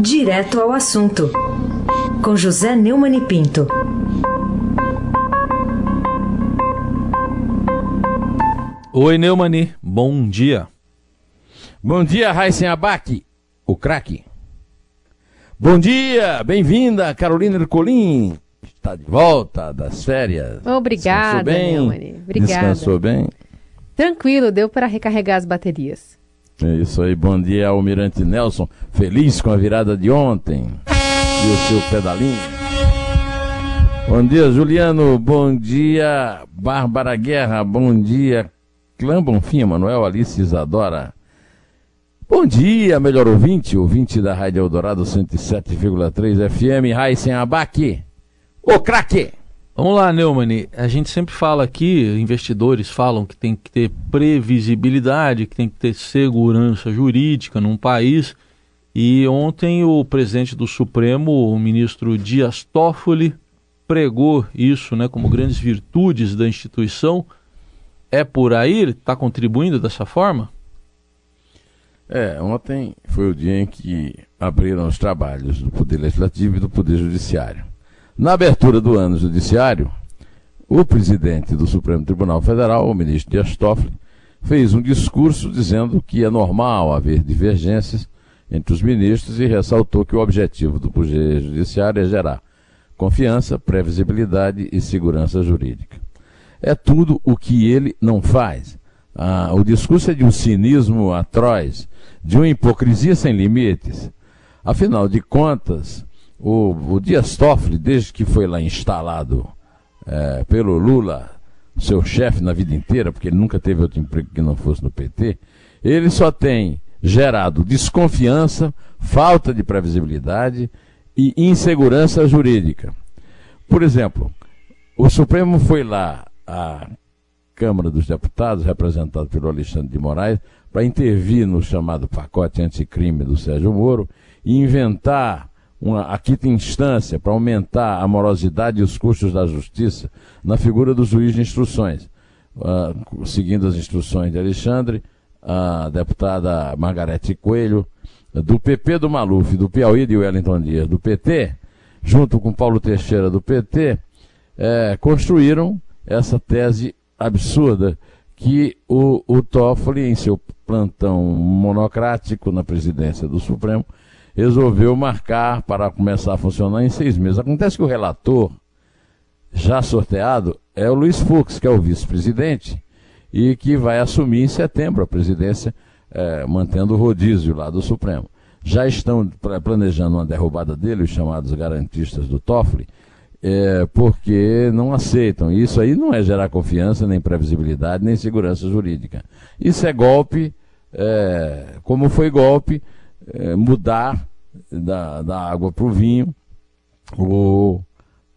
Direto ao assunto, com José Neumann e Pinto. Oi, Neumani, bom dia. Bom dia, Raíssen Abac, o craque. Bom dia, bem-vinda, Carolina Ercolim. Está de volta das férias. Obrigada? Neumani. Obrigada. Descansou bem? Tranquilo, deu para recarregar as baterias. É isso aí, bom dia, Almirante Nelson. Feliz com a virada de ontem e o seu pedalinho. Bom dia, Juliano. Bom dia, Bárbara Guerra. Bom dia, Clã Bonfim, Manuel Alice Isadora. Bom dia, melhor ouvinte, ouvinte da Rádio Eldorado 107,3 FM, Raíssen Abac. Ô craque! Vamos lá, Neumani. A gente sempre fala aqui, investidores falam que tem que ter previsibilidade, que tem que ter segurança jurídica num país. E ontem o presidente do Supremo, o ministro Dias Toffoli, pregou isso né, como grandes virtudes da instituição. É por aí? Está contribuindo dessa forma? É, ontem foi o dia em que abriram os trabalhos do Poder Legislativo e do Poder Judiciário. Na abertura do ano judiciário, o presidente do Supremo Tribunal Federal, o ministro Dias Toffoli, fez um discurso dizendo que é normal haver divergências entre os ministros e ressaltou que o objetivo do Poder Judiciário é gerar confiança, previsibilidade e segurança jurídica. É tudo o que ele não faz. Ah, o discurso é de um cinismo atroz, de uma hipocrisia sem limites. Afinal de contas, o, o Dias Toffoli, desde que foi lá instalado é, pelo Lula, seu chefe na vida inteira, porque ele nunca teve outro emprego que não fosse no PT, ele só tem gerado desconfiança, falta de previsibilidade e insegurança jurídica. Por exemplo, o Supremo foi lá à Câmara dos Deputados, representado pelo Alexandre de Moraes, para intervir no chamado pacote anticrime do Sérgio Moro e inventar uma, a quinta instância para aumentar a morosidade e os custos da justiça na figura do juiz de instruções. Uh, seguindo as instruções de Alexandre, a deputada Margarete Coelho, do PP do Maluf, do Piauí de Wellington Dias, do PT, junto com Paulo Teixeira do PT, é, construíram essa tese absurda que o, o Toffoli, em seu plantão monocrático na presidência do Supremo, resolveu marcar para começar a funcionar em seis meses. Acontece que o relator, já sorteado, é o Luiz Fux, que é o vice-presidente, e que vai assumir em setembro a presidência, é, mantendo o rodízio lá do Supremo. Já estão planejando uma derrubada dele, os chamados garantistas do Toffoli, é, porque não aceitam. Isso aí não é gerar confiança, nem previsibilidade, nem segurança jurídica. Isso é golpe, é, como foi golpe, é, mudar da, da água para o vinho, ou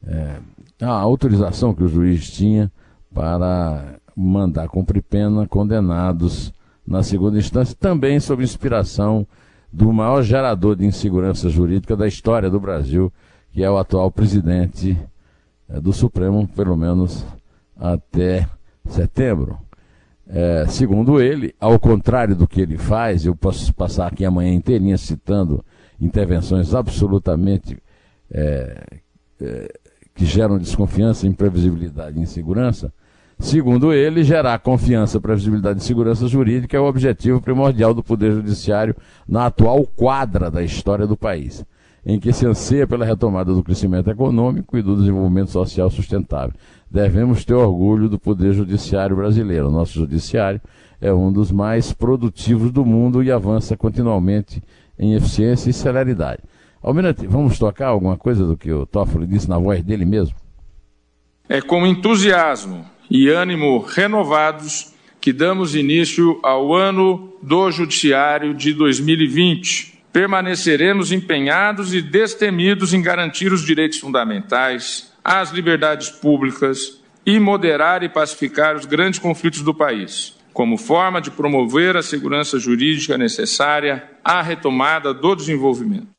é, a autorização que o juiz tinha para mandar cumprir pena condenados na segunda instância, também sob inspiração do maior gerador de insegurança jurídica da história do Brasil, que é o atual presidente é, do Supremo, pelo menos até setembro. É, segundo ele, ao contrário do que ele faz, eu posso passar aqui amanhã inteirinha citando intervenções absolutamente é, é, que geram desconfiança, imprevisibilidade e insegurança. Segundo ele, gerar confiança, previsibilidade e segurança jurídica é o objetivo primordial do Poder Judiciário na atual quadra da história do país, em que se anseia pela retomada do crescimento econômico e do desenvolvimento social sustentável devemos ter orgulho do Poder Judiciário brasileiro. O nosso Judiciário é um dos mais produtivos do mundo e avança continuamente em eficiência e celeridade. Almirante, vamos tocar alguma coisa do que o Toffoli disse na voz dele mesmo? É com entusiasmo e ânimo renovados que damos início ao ano do Judiciário de 2020. Permaneceremos empenhados e destemidos em garantir os direitos fundamentais, as liberdades públicas e moderar e pacificar os grandes conflitos do país, como forma de promover a segurança jurídica necessária à retomada do desenvolvimento.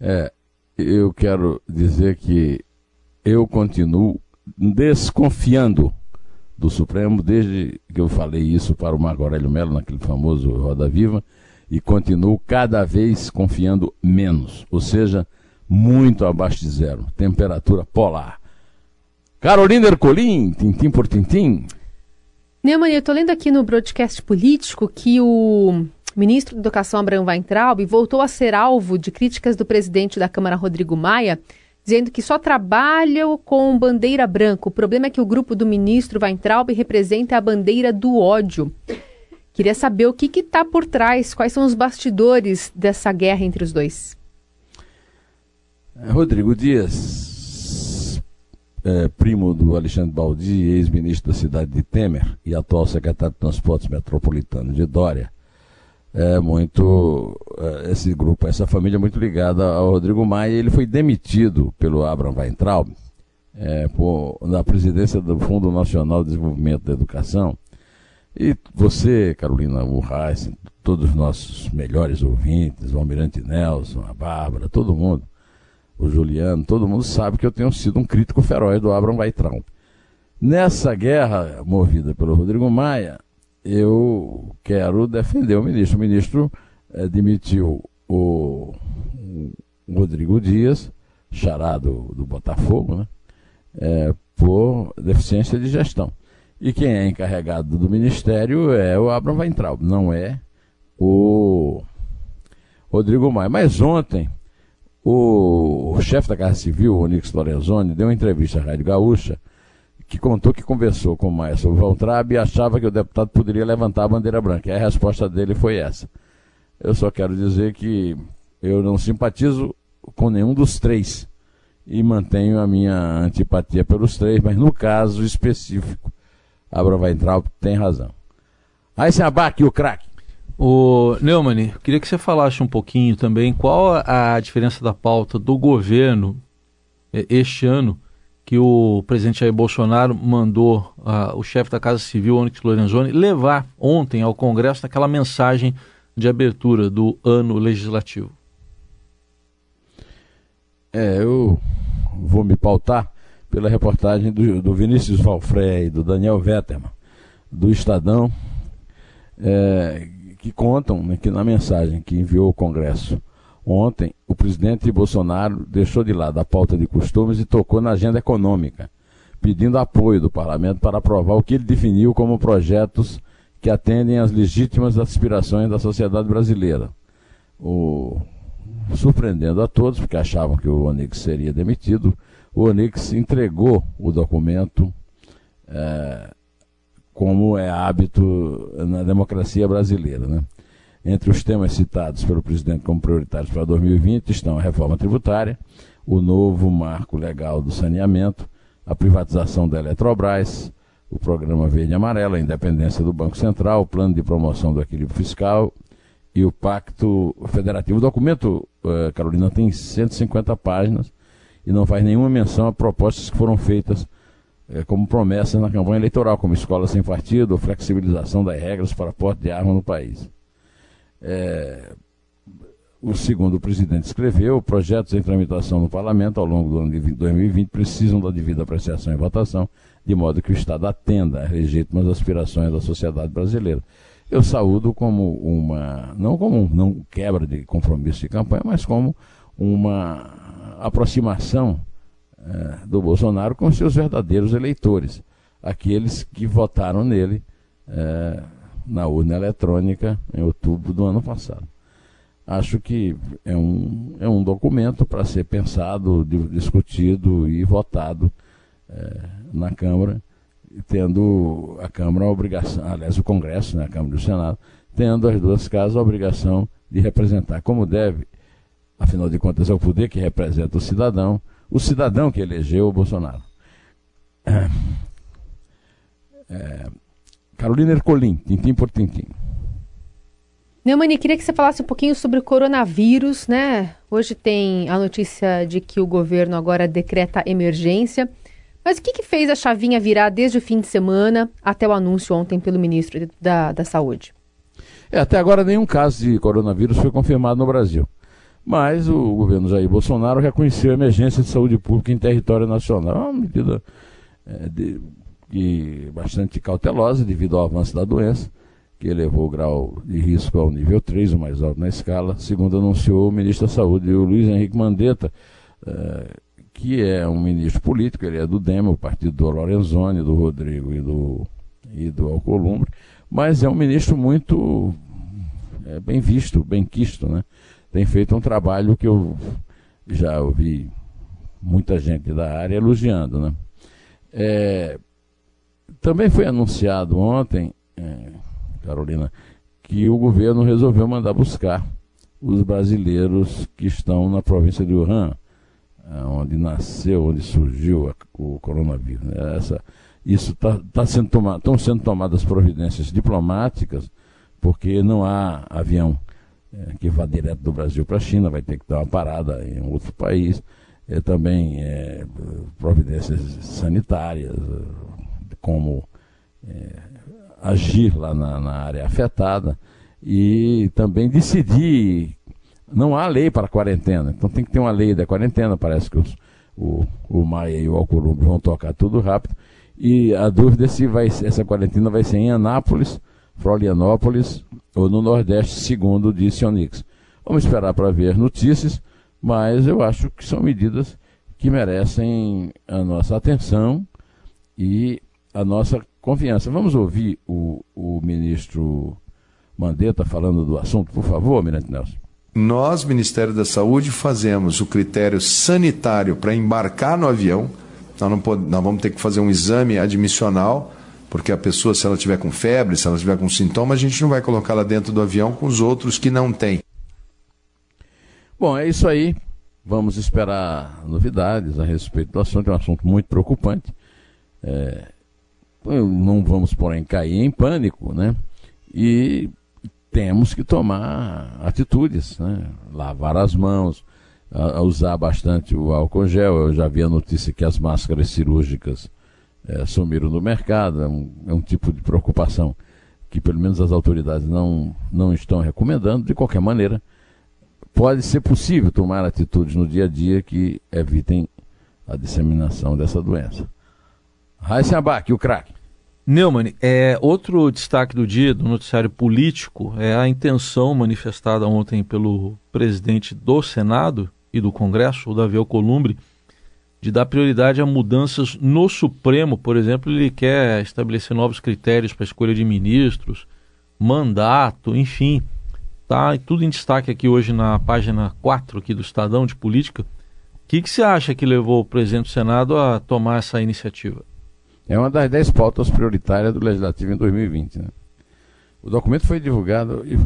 É, eu quero dizer que eu continuo desconfiando do Supremo desde que eu falei isso para o Marco Aurélio Mello naquele famoso Roda Viva e continuo cada vez confiando menos, ou seja, muito abaixo de zero, temperatura polar. Carolina Ercolim, tintim por tintim. Neumann, eu estou lendo aqui no broadcast político que o ministro da Educação, Abraham Weintraub, voltou a ser alvo de críticas do presidente da Câmara, Rodrigo Maia, dizendo que só trabalha com bandeira branca. O problema é que o grupo do ministro Weintraub representa a bandeira do ódio. Queria saber o que está por trás, quais são os bastidores dessa guerra entre os dois. Rodrigo Dias, é, primo do Alexandre Baldi, ex-ministro da cidade de Temer e atual secretário de Transportes Metropolitano de Dória, é muito é, esse grupo, essa família é muito ligada ao Rodrigo Maia. Ele foi demitido pelo Abraham Weintraub é, por, na presidência do Fundo Nacional de Desenvolvimento da Educação. E você, Carolina Urrais, todos os nossos melhores ouvintes, o Almirante Nelson, a Bárbara, todo mundo, o Juliano, todo mundo sabe que eu tenho sido um crítico feroz do Abraham Weintraub. Nessa guerra movida pelo Rodrigo Maia, eu quero defender o ministro. O ministro é, demitiu o, o, Rodrigo Dias, charado do Botafogo, né, é, por deficiência de gestão. E quem é encarregado do ministério é o Abraham Weintraub, não é o Rodrigo Maia. Mas ontem, o, chefe da Casa Civil, Onix Lorenzoni, deu uma entrevista à Rádio Gaúcha que contou que conversou com o Maia sobre o Valtrab e achava que o deputado poderia levantar a bandeira branca. E a resposta dele foi essa. Eu só quero dizer que eu não simpatizo com nenhum dos três e mantenho a minha antipatia pelos três, mas no caso específico, Abra vai entrar, tem razão. Aí se abaque o craque. O Neumann, queria que você falasse um pouquinho também qual a diferença da pauta do governo eh, este ano que o presidente Jair Bolsonaro mandou uh, o chefe da Casa Civil, Onyx Lorenzoni, levar ontem ao Congresso naquela mensagem de abertura do ano legislativo. É, eu vou me pautar pela reportagem do, do Vinícius Valfrey, do Daniel Vetterman, do Estadão, é, que contam né, que na mensagem que enviou ao Congresso Ontem, o presidente Bolsonaro deixou de lado a pauta de costumes e tocou na agenda econômica, pedindo apoio do parlamento para aprovar o que ele definiu como projetos que atendem às legítimas aspirações da sociedade brasileira. O... Surpreendendo a todos, porque achavam que o Onix seria demitido, o Onix entregou o documento é, como é hábito na democracia brasileira. Né? Entre os temas citados pelo presidente como prioritários para 2020 estão a reforma tributária, o novo marco legal do saneamento, a privatização da Eletrobras, o programa Verde e Amarelo, a independência do Banco Central, o plano de promoção do equilíbrio fiscal e o Pacto Federativo. O documento, uh, Carolina, tem 150 páginas e não faz nenhuma menção a propostas que foram feitas uh, como promessas na campanha eleitoral, como escola sem partido ou flexibilização das regras para porte de arma no país. É, o segundo presidente escreveu, projetos em tramitação no parlamento ao longo do ano de 2020 precisam da devida apreciação e votação, de modo que o Estado atenda às legítimas aspirações da sociedade brasileira. Eu saúdo como uma, não como um, não quebra de compromisso de campanha, mas como uma aproximação é, do Bolsonaro com seus verdadeiros eleitores, aqueles que votaram nele é, na urna eletrônica em outubro do ano passado. Acho que é um, é um documento para ser pensado, discutido e votado é, na Câmara, tendo a Câmara a obrigação, aliás, o Congresso, né, a Câmara e o Senado, tendo as duas casas a obrigação de representar como deve, afinal de contas é o poder que representa o cidadão, o cidadão que elegeu o Bolsonaro. É, Carolina Ercolim, tintim por tintim. Neumani, queria que você falasse um pouquinho sobre o coronavírus, né? Hoje tem a notícia de que o governo agora decreta emergência. Mas o que, que fez a chavinha virar desde o fim de semana até o anúncio ontem pelo ministro da, da Saúde? É, até agora nenhum caso de coronavírus foi confirmado no Brasil. Mas o governo Jair Bolsonaro reconheceu a emergência de saúde pública em território nacional. É uma medida é, de, e bastante cautelosa devido ao avanço da doença que elevou o grau de risco ao nível 3, o mais alto na escala, segundo anunciou o ministro da Saúde, o Luiz Henrique Mandetta, eh, que é um ministro político, ele é do DEM, o partido do Lorenzoni, do Rodrigo e do, e do Alcolumbre, mas é um ministro muito é, bem visto, bem quisto, né? Tem feito um trabalho que eu já ouvi muita gente da área elogiando, né? É, também foi anunciado ontem, é, Carolina, que o governo resolveu mandar buscar os brasileiros que estão na província de Wuhan, onde nasceu, onde surgiu o coronavírus. Né? Essa, isso está tá sendo estão sendo tomadas providências diplomáticas, porque não há avião é, que vá direto do Brasil para a China, vai ter que dar uma parada em outro país. É, também é, providências sanitárias, como é, agir lá na, na, área afetada e também decidir. Não há lei para quarentena, então tem que ter uma lei da quarentena. Parece que os, o, o Maia e o Alcolumbre vão tocar tudo rápido. E a dúvida é se vai, essa quarentena vai ser em Anápolis, Florianópolis ou no Nordeste, segundo disse Onix. Vamos esperar para ver notícias, mas eu acho que são medidas que merecem a nossa atenção e a nossa confiança. Vamos ouvir o, o ministro Mandetta falando do assunto, por favor, Mirante Nelson. Nós, Ministério da Saúde, fazemos o critério sanitário para embarcar no avião. Nós, não nós vamos ter que fazer um exame admissional porque a pessoa, se ela tiver com febre, se ela tiver com sintoma, a gente não vai colocá-la dentro do avião com os outros que não têm. Bom, é isso aí. Vamos esperar novidades a respeito do assunto. É um assunto muito preocupante. É, não vamos, porém, cair em pânico, né? E temos que tomar atitudes, né? Lavar as mãos, usar bastante o álcool gel. Eu já vi a notícia que as máscaras cirúrgicas é, sumiram do mercado, é um, é um tipo de preocupação que pelo menos as autoridades não, não estão recomendando. De qualquer maneira, pode ser possível tomar atitudes no dia a dia que evitem a disseminação dessa doença. Raíssa Abac, o craque. Neumann, é, outro destaque do dia do noticiário político é a intenção manifestada ontem pelo presidente do Senado e do Congresso, o Davi Alcolumbre, de dar prioridade a mudanças no Supremo, por exemplo, ele quer estabelecer novos critérios para escolha de ministros, mandato, enfim. Tá tudo em destaque aqui hoje na página 4 aqui do Estadão de Política. O que, que você acha que levou o presidente do Senado a tomar essa iniciativa? É uma das dez pautas prioritárias do Legislativo em 2020. Né? O documento foi divulgado, e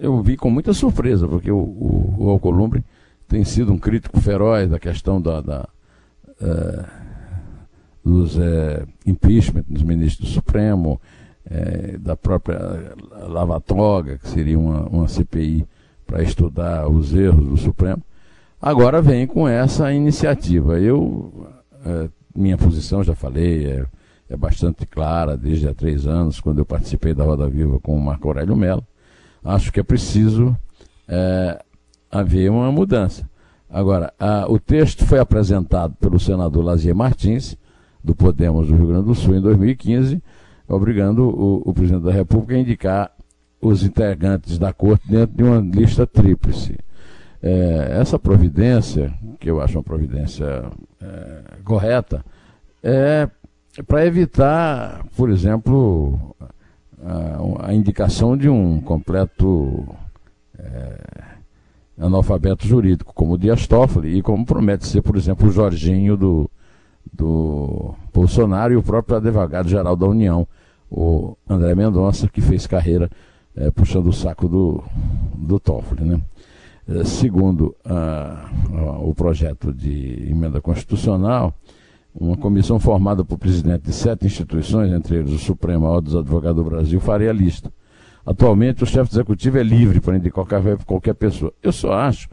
eu vi com muita surpresa, porque o, o, o Alcolumbre tem sido um crítico feroz da questão da, da dos uh, impeachment dos ministros do Supremo, uh, da própria Lava Toga, que seria uma, uma CPI para estudar os erros do Supremo, agora vem com essa iniciativa. Eu, minha posição, já falei, é, é bastante clara desde há três anos, quando eu participei da Roda Viva com o Marco Aurélio Mello. Acho que é preciso haver uma mudança. Agora, a, o texto foi apresentado pelo senador Lazier Martins, do Podemos do Rio Grande do Sul, em 2015, obrigando o, o presidente da República a indicar os integrantes da corte dentro de uma lista tríplice. É, essa providência, que eu acho uma providência é, correta, é para evitar, por exemplo, a, a, indicação de um completo é, analfabeto jurídico, como o Dias Toffoli, e como promete ser, por exemplo, o Jorginho do, do Bolsonaro e o próprio advogado-geral da União, o André Mendonça, que fez carreira é, puxando o saco do, do Toffoli. Né? É, segundo a, a, o projeto de emenda constitucional, uma comissão formada por presidente de sete instituições, entre eles o Supremo, a Ordem dos Advogados do Brasil, faria a lista. Atualmente, o chefe executivo é livre para indicar qualquer, qualquer pessoa. Eu só acho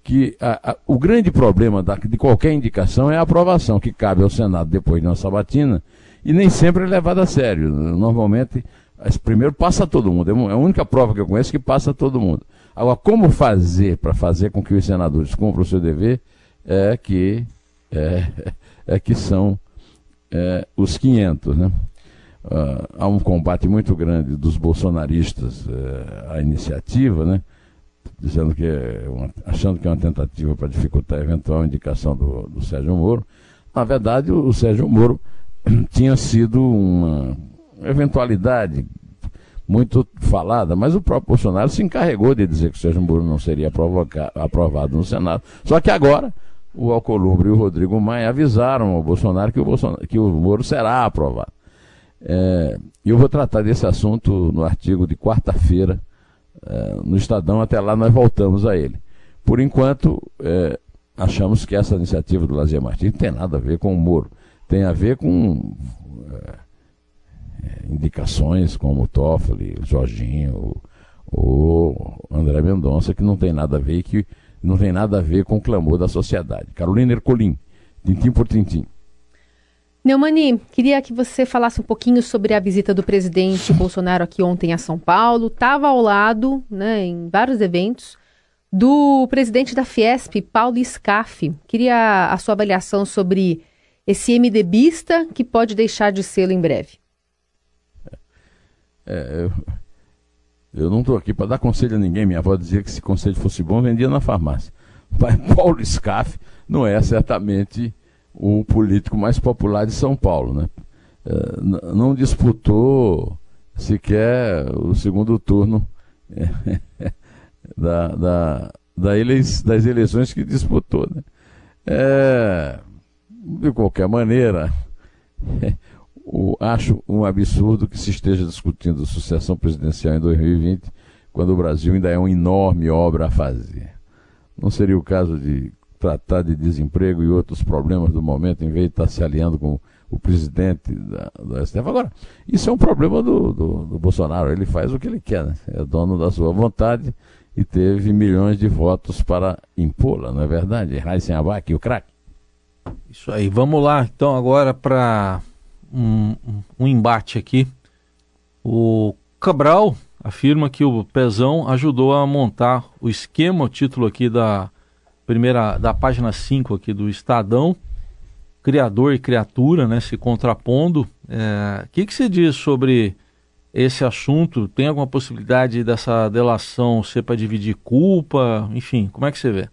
que a, a, o grande problema da, de qualquer indicação é a aprovação, que cabe ao Senado depois de uma sabatina, e nem sempre é levada a sério. Normalmente, primeiro passa todo mundo. É a única prova que eu conheço que passa todo mundo. Agora, como fazer para fazer com que os senadores cumpram o seu dever é que, é, é que são é, os 500, né? Uh, há um combate muito grande dos bolsonaristas uh, à iniciativa, né? dizendo que é uma, achando que é uma tentativa para dificultar a eventual indicação do, do Sérgio Moro. Na verdade, o, o Sérgio Moro tinha sido uma eventualidade muito falada, mas o próprio Bolsonaro se encarregou de dizer que o Sérgio Moro não seria aprovado no Senado. Só que agora o Alcolumbre e o Rodrigo Maia avisaram ao Bolsonaro que o, Bolsonaro, que o Moro será aprovado. É, eu vou tratar desse assunto no artigo de quarta-feira é, no Estadão, até lá nós voltamos a ele. Por enquanto, é, achamos que essa iniciativa do Lazier Martins tem nada a ver com o Moro, tem a ver com é, é, indicações como o Toffoli, o Jorginho, o André Mendonça, que não tem nada a ver que não tem nada a ver com o clamor da sociedade. Carolina Ercolim, tintim por tintim. Neumani, queria que você falasse um pouquinho sobre a visita do presidente Bolsonaro aqui ontem a São Paulo. Estava ao lado, né, em vários eventos, do presidente da Fiesp, Paulo Scaff. Queria a sua avaliação sobre esse MDBista que pode deixar de ser em breve. É, eu, eu não estou aqui para dar conselho a ninguém. Minha avó dizia que se conselho fosse bom, vendia na farmácia. Pai Paulo Scaff não é certamente o político mais popular de São Paulo. Né? É, não disputou sequer o segundo turno da, da, da ele, das eleições que disputou. Né? É, de qualquer maneira, o, acho um absurdo que se esteja discutindo sucessão presidencial em 2020, quando o Brasil ainda é uma enorme obra a fazer. Não seria o caso de tratar de desemprego e outros problemas do momento, em vez de estar se aliando com o presidente da, da STF. Agora, isso é um problema do, do, do, Bolsonaro, ele faz o que ele quer, né? é dono da sua vontade e teve milhões de votos para impô-la, não é verdade? Raíssen Abac, o craque. Isso aí, vamos lá então agora para um, um embate aqui. O Cabral afirma que o Pezão ajudou a montar o esquema, o título aqui da primeira da página 5 aqui do Estadão, criador e criatura, né, se contrapondo. O é, que, que você diz sobre esse assunto? Tem alguma possibilidade dessa delação ser para dividir culpa? Enfim, como é que você vê?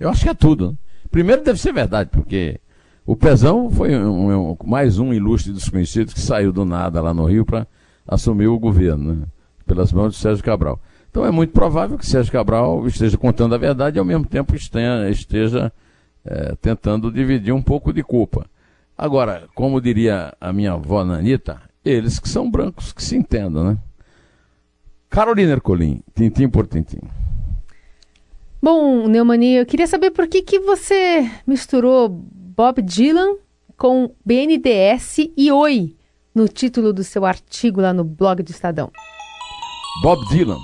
Eu acho que é tudo. Né? Primeiro deve ser verdade, porque o Pezão foi um, um, mais um ilustre desconhecido que saiu do nada lá no Rio para assumir o governo, né? pelas mãos de Sérgio Cabral. Então é muito provável que Sérgio Cabral esteja contando a verdade e ao mesmo tempo esteja, esteja é, tentando dividir um pouco de culpa. Agora, como diria a minha avó Nanita, eles que são brancos que se entendam, né? Carolina Ercolim, tintim por tintim. Bom, Neumani, eu queria saber por que, que você misturou Bob Dylan com BNDS e Oi no título do seu artigo lá no blog do Estadão. Bob Dylan.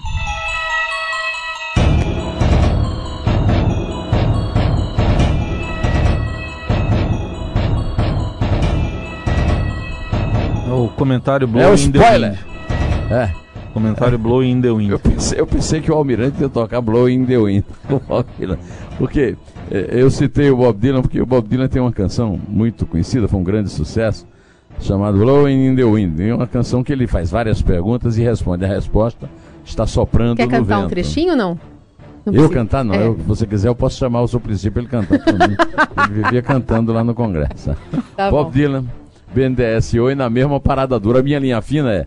Comentário Blow é o spoiler. É. Comentário Blow in the Wind. Eu pensei, eu pensei que o Almirante ia tocar Blow in the Wind. Porque é, eu citei o Bob Dylan porque o Bob Dylan tem uma canção muito conhecida, foi um grande sucesso, chamado Blowing in the Wind. É uma canção que ele faz várias perguntas e responde. A resposta está soprando Quer no cantar vento. um trechinho ou não? não eu cantar não. É. Eu, se você quiser, eu posso chamar o seu princípio ele cantar mim. ele vivia cantando lá no Congresso. Tá Bob bom. Dylan, BNDES Oi na mesma parada dura. A minha linha fina é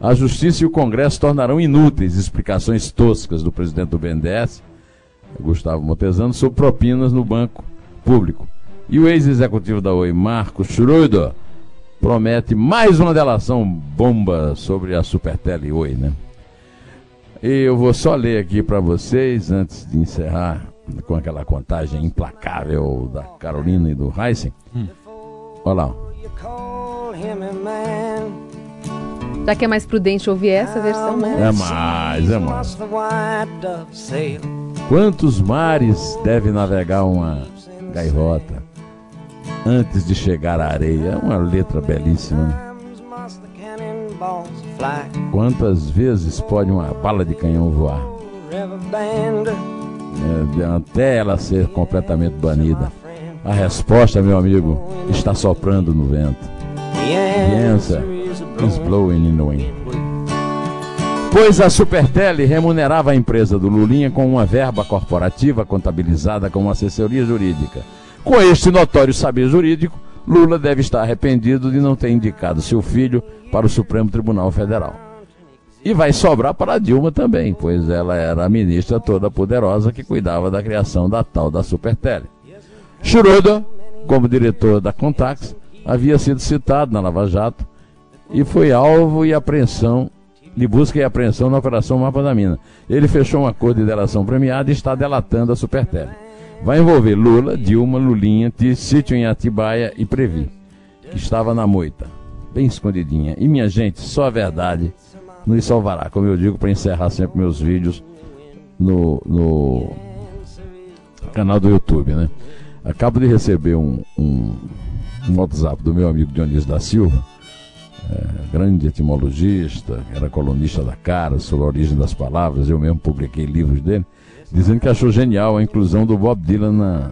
a Justiça e o Congresso tornarão inúteis explicações toscas do presidente do BNDES Gustavo Montezano, sobre propinas no banco público. E o ex-executivo da Oi, Marcos Schroeder, promete mais uma delação bomba sobre a Supertele Oi, né? E eu vou só ler aqui para vocês, antes de encerrar com aquela contagem implacável da Carolina e do Heisen. Hum. Olha lá. Já que é mais prudente ouvir essa versão, né? É mais, é mais. Quantos mares deve navegar uma gaivota antes de chegar à areia? É uma letra belíssima. Né? Quantas vezes pode uma bala de canhão voar? É, até ela ser completamente banida. A resposta, meu amigo, está soprando no vento. Pensa, Is blowing in the wind. Pois a Supertele remunerava a empresa do Lulinha com uma verba corporativa contabilizada como assessoria jurídica. Com este notório saber jurídico, Lula deve estar arrependido de não ter indicado seu filho para o Supremo Tribunal Federal. E vai sobrar para a Dilma também, pois ela era a ministra toda poderosa que cuidava da criação da tal da Supertele. Schroeder, como diretor da Contax, havia sido citado na Lava Jato e foi alvo e apreensão de busca e apreensão na Operação Mapa da Mina. Ele fechou um acordo de delação premiada e está delatando a Supertele. Vai envolver Lula, Dilma, Lulinha, Sítio em Atibaia e Previ, que estava na moita, bem escondidinha. E minha gente, só a verdade nos salvará, como eu digo para encerrar sempre meus vídeos no, no canal do YouTube, né? Acabo de receber um, um, um WhatsApp do meu amigo Dionísio da Silva, é, grande etimologista, era colunista da Cara, sobre a origem das palavras, eu mesmo publiquei livros dele, dizendo que achou genial a inclusão do Bob Dylan na,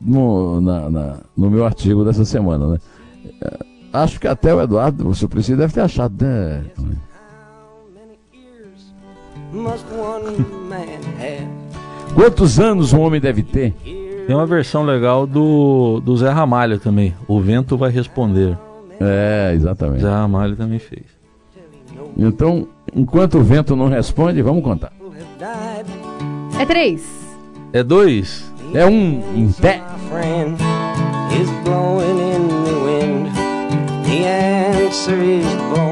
no, na, na, no meu artigo dessa semana, né? É, acho que até o Eduardo, o Suplicy, deve ter achado, né? Quantos anos um homem deve ter? Tem uma versão legal do, do Zé Ramalho também. O vento vai responder. É, exatamente. Zé Ramalho também fez. Então, enquanto o vento não responde, vamos contar. É três. É dois. É um em pé. The answer is born.